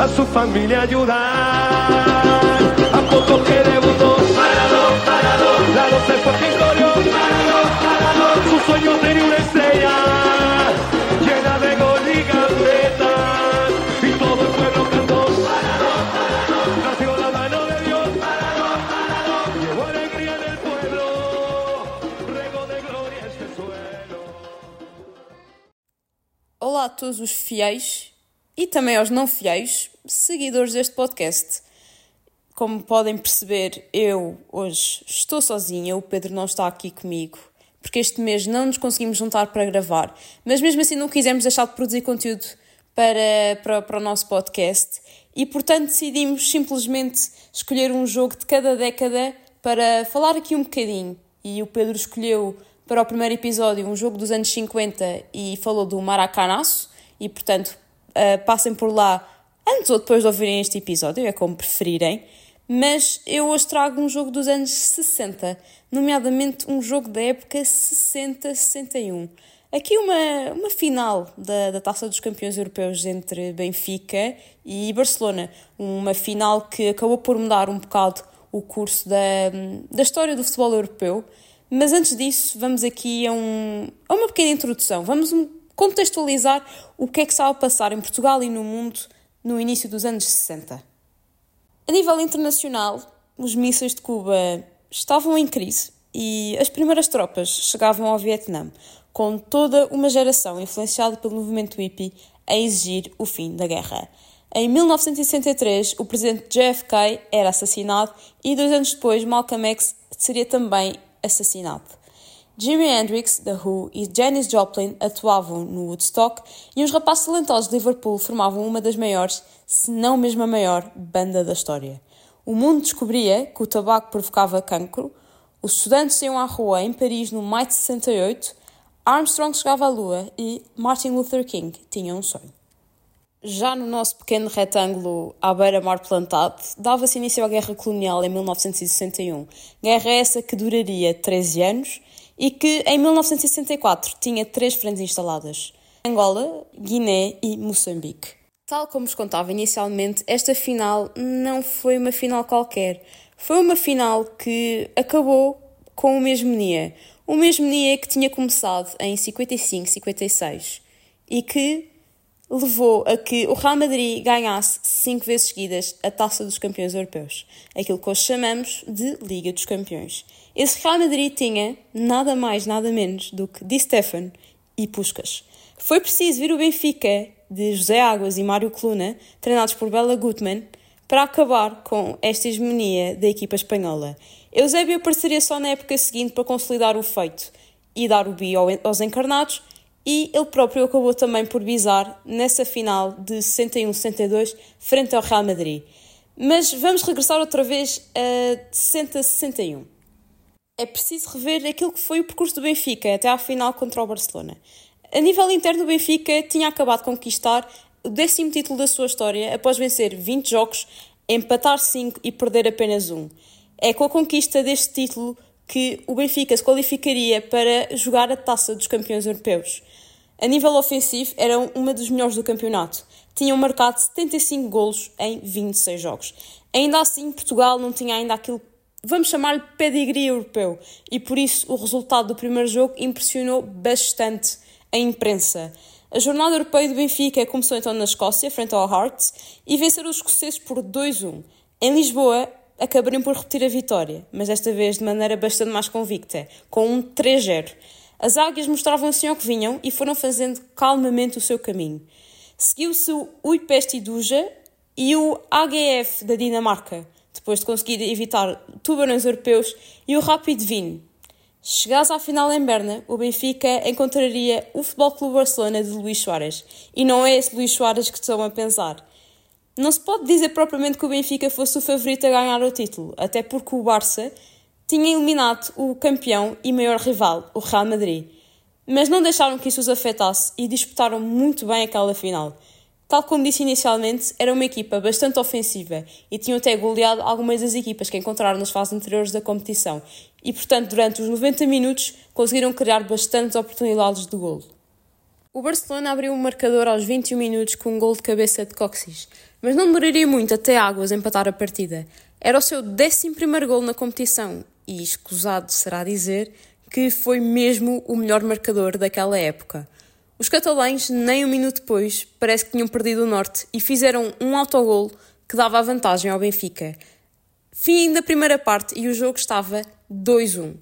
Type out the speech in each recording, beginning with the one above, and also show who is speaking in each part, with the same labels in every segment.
Speaker 1: a su familia ayudar. A poco que debutó, parado, parado, la doce fue quien corrió, su sueño tenía una estrella de todo el pueblo cantó, mano de Dios, gloria este suelo.
Speaker 2: Olá a todos os fiéis e também aos não fiéis seguidores deste podcast. Como podem perceber, eu hoje estou sozinha, o Pedro não está aqui comigo, porque este mês não nos conseguimos juntar para gravar, mas mesmo assim não quisemos deixar de produzir conteúdo para, para, para o nosso podcast e, portanto, decidimos simplesmente escolher um jogo de cada década para falar aqui um bocadinho. E o Pedro escolheu para o primeiro episódio um jogo dos anos 50 e falou do Maracanaço, e portanto uh, passem por lá antes ou depois de ouvirem este episódio, é como preferirem. Mas eu hoje trago um jogo dos anos 60, nomeadamente um jogo da época 60-61. Aqui uma, uma final da, da Taça dos Campeões Europeus entre Benfica e Barcelona. Uma final que acabou por mudar um bocado o curso da, da história do futebol europeu. Mas antes disso, vamos aqui a, um, a uma pequena introdução. Vamos contextualizar o que é que estava a passar em Portugal e no mundo no início dos anos 60. A nível internacional, os mísseis de Cuba estavam em crise e as primeiras tropas chegavam ao Vietnã, com toda uma geração influenciada pelo movimento hippie a exigir o fim da guerra. Em 1963, o presidente JFK era assassinado e dois anos depois, Malcolm X seria também assassinado. Jimi Hendrix, The Who e Janis Joplin atuavam no Woodstock e os rapazes talentosos de Liverpool formavam uma das maiores, se não mesmo a maior, banda da história. O mundo descobria que o tabaco provocava cancro, os estudantes iam à rua em Paris no maio de 68, Armstrong chegava à Lua e Martin Luther King tinha um sonho. Já no nosso pequeno retângulo à beira-mar plantado, dava-se início à Guerra Colonial em 1961. Guerra essa que duraria 13 anos e que em 1964 tinha três frentes instaladas: Angola, Guiné e Moçambique. Tal como vos contava inicialmente, esta final não foi uma final qualquer. Foi uma final que acabou com o mesmo dia. O mesmo dia que tinha começado em 55-56 e que levou a que o Real Madrid ganhasse cinco vezes seguidas a Taça dos Campeões Europeus, aquilo que hoje chamamos de Liga dos Campeões. Esse Real Madrid tinha nada mais, nada menos do que Di Stefano e Puskas. Foi preciso vir o Benfica de José Águas e Mário Coluna, treinados por Bela Gutmann, para acabar com esta hegemonia da equipa espanhola. Eusébio apareceria só na época seguinte para consolidar o feito e dar o bi aos encarnados, e ele próprio acabou também por bisar nessa final de 61-62 frente ao Real Madrid. Mas vamos regressar outra vez a 60-61. É preciso rever aquilo que foi o percurso do Benfica até à final contra o Barcelona. A nível interno, o Benfica tinha acabado de conquistar o décimo título da sua história após vencer 20 jogos, empatar 5 e perder apenas um. É com a conquista deste título que o Benfica se qualificaria para jogar a taça dos campeões europeus. A nível ofensivo, eram uma dos melhores do campeonato. Tinham marcado 75 golos em 26 jogos. Ainda assim, Portugal não tinha ainda aquilo, vamos chamar-lhe pedigree europeu, e por isso o resultado do primeiro jogo impressionou bastante a imprensa. A jornada europeia do Benfica começou então na Escócia, frente ao Hearts, e venceram os escoceses por 2-1. Em Lisboa, acabariam por repetir a vitória, mas desta vez de maneira bastante mais convicta, com um 3-0. As águias mostravam assim ao que vinham e foram fazendo calmamente o seu caminho. Seguiu-se o Uipest Duja e o AGF da Dinamarca, depois de conseguir evitar tubarões europeus, e o Rapid Wien. Chegados à final em Berna, o Benfica encontraria o Futebol Clube Barcelona de Luís Soares. E não é esse Luís Soares que estão a pensar. Não se pode dizer propriamente que o Benfica fosse o favorito a ganhar o título, até porque o Barça tinha eliminado o campeão e maior rival, o Real Madrid. Mas não deixaram que isso os afetasse e disputaram muito bem aquela final. Tal como disse inicialmente, era uma equipa bastante ofensiva e tinham até goleado algumas das equipas que encontraram nas fases anteriores da competição e, portanto, durante os 90 minutos conseguiram criar bastantes oportunidades de golo. O Barcelona abriu o marcador aos 21 minutos com um gol de cabeça de Coxis, mas não duraria muito até Águas empatar a partida. Era o seu 11 gol na competição e, escusado será dizer, que foi mesmo o melhor marcador daquela época. Os catalães, nem um minuto depois, parece que tinham perdido o norte e fizeram um autogol que dava a vantagem ao Benfica. Fim da primeira parte e o jogo estava 2-1.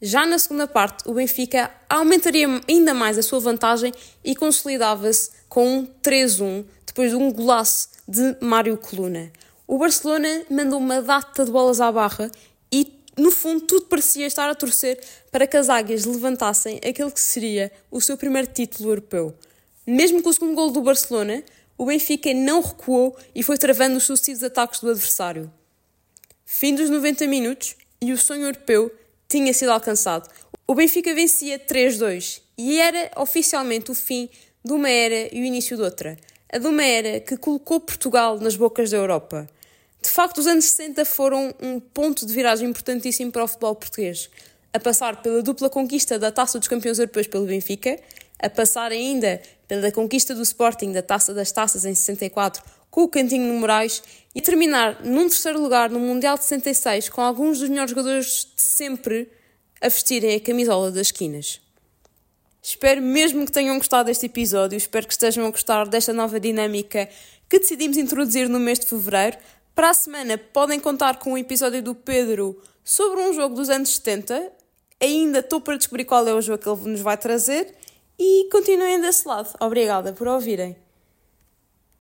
Speaker 2: Já na segunda parte, o Benfica aumentaria ainda mais a sua vantagem e consolidava-se com um 3-1 depois de um golaço de Mário Coluna. O Barcelona mandou uma data de bolas à barra no fundo, tudo parecia estar a torcer para que as águias levantassem aquele que seria o seu primeiro título europeu. Mesmo com o segundo gol do Barcelona, o Benfica não recuou e foi travando os sucessivos ataques do adversário. Fim dos 90 minutos e o sonho europeu tinha sido alcançado. O Benfica vencia 3-2 e era oficialmente o fim de uma era e o início de outra. A de uma era que colocou Portugal nas bocas da Europa. Facto, os anos 60 foram um ponto de viragem importantíssimo para o futebol português. A passar pela dupla conquista da Taça dos Campeões Europeus pelo Benfica, a passar ainda pela conquista do Sporting da Taça das Taças em 64 com o Cantinho no Moraes e terminar num terceiro lugar no Mundial de 66 com alguns dos melhores jogadores de sempre a vestirem a camisola das esquinas. Espero mesmo que tenham gostado deste episódio, espero que estejam a gostar desta nova dinâmica que decidimos introduzir no mês de fevereiro. Para a semana podem contar com um episódio do Pedro sobre um jogo dos anos 70. Ainda estou para descobrir qual é o jogo que ele nos vai trazer e continuem desse lado. Obrigada por ouvirem.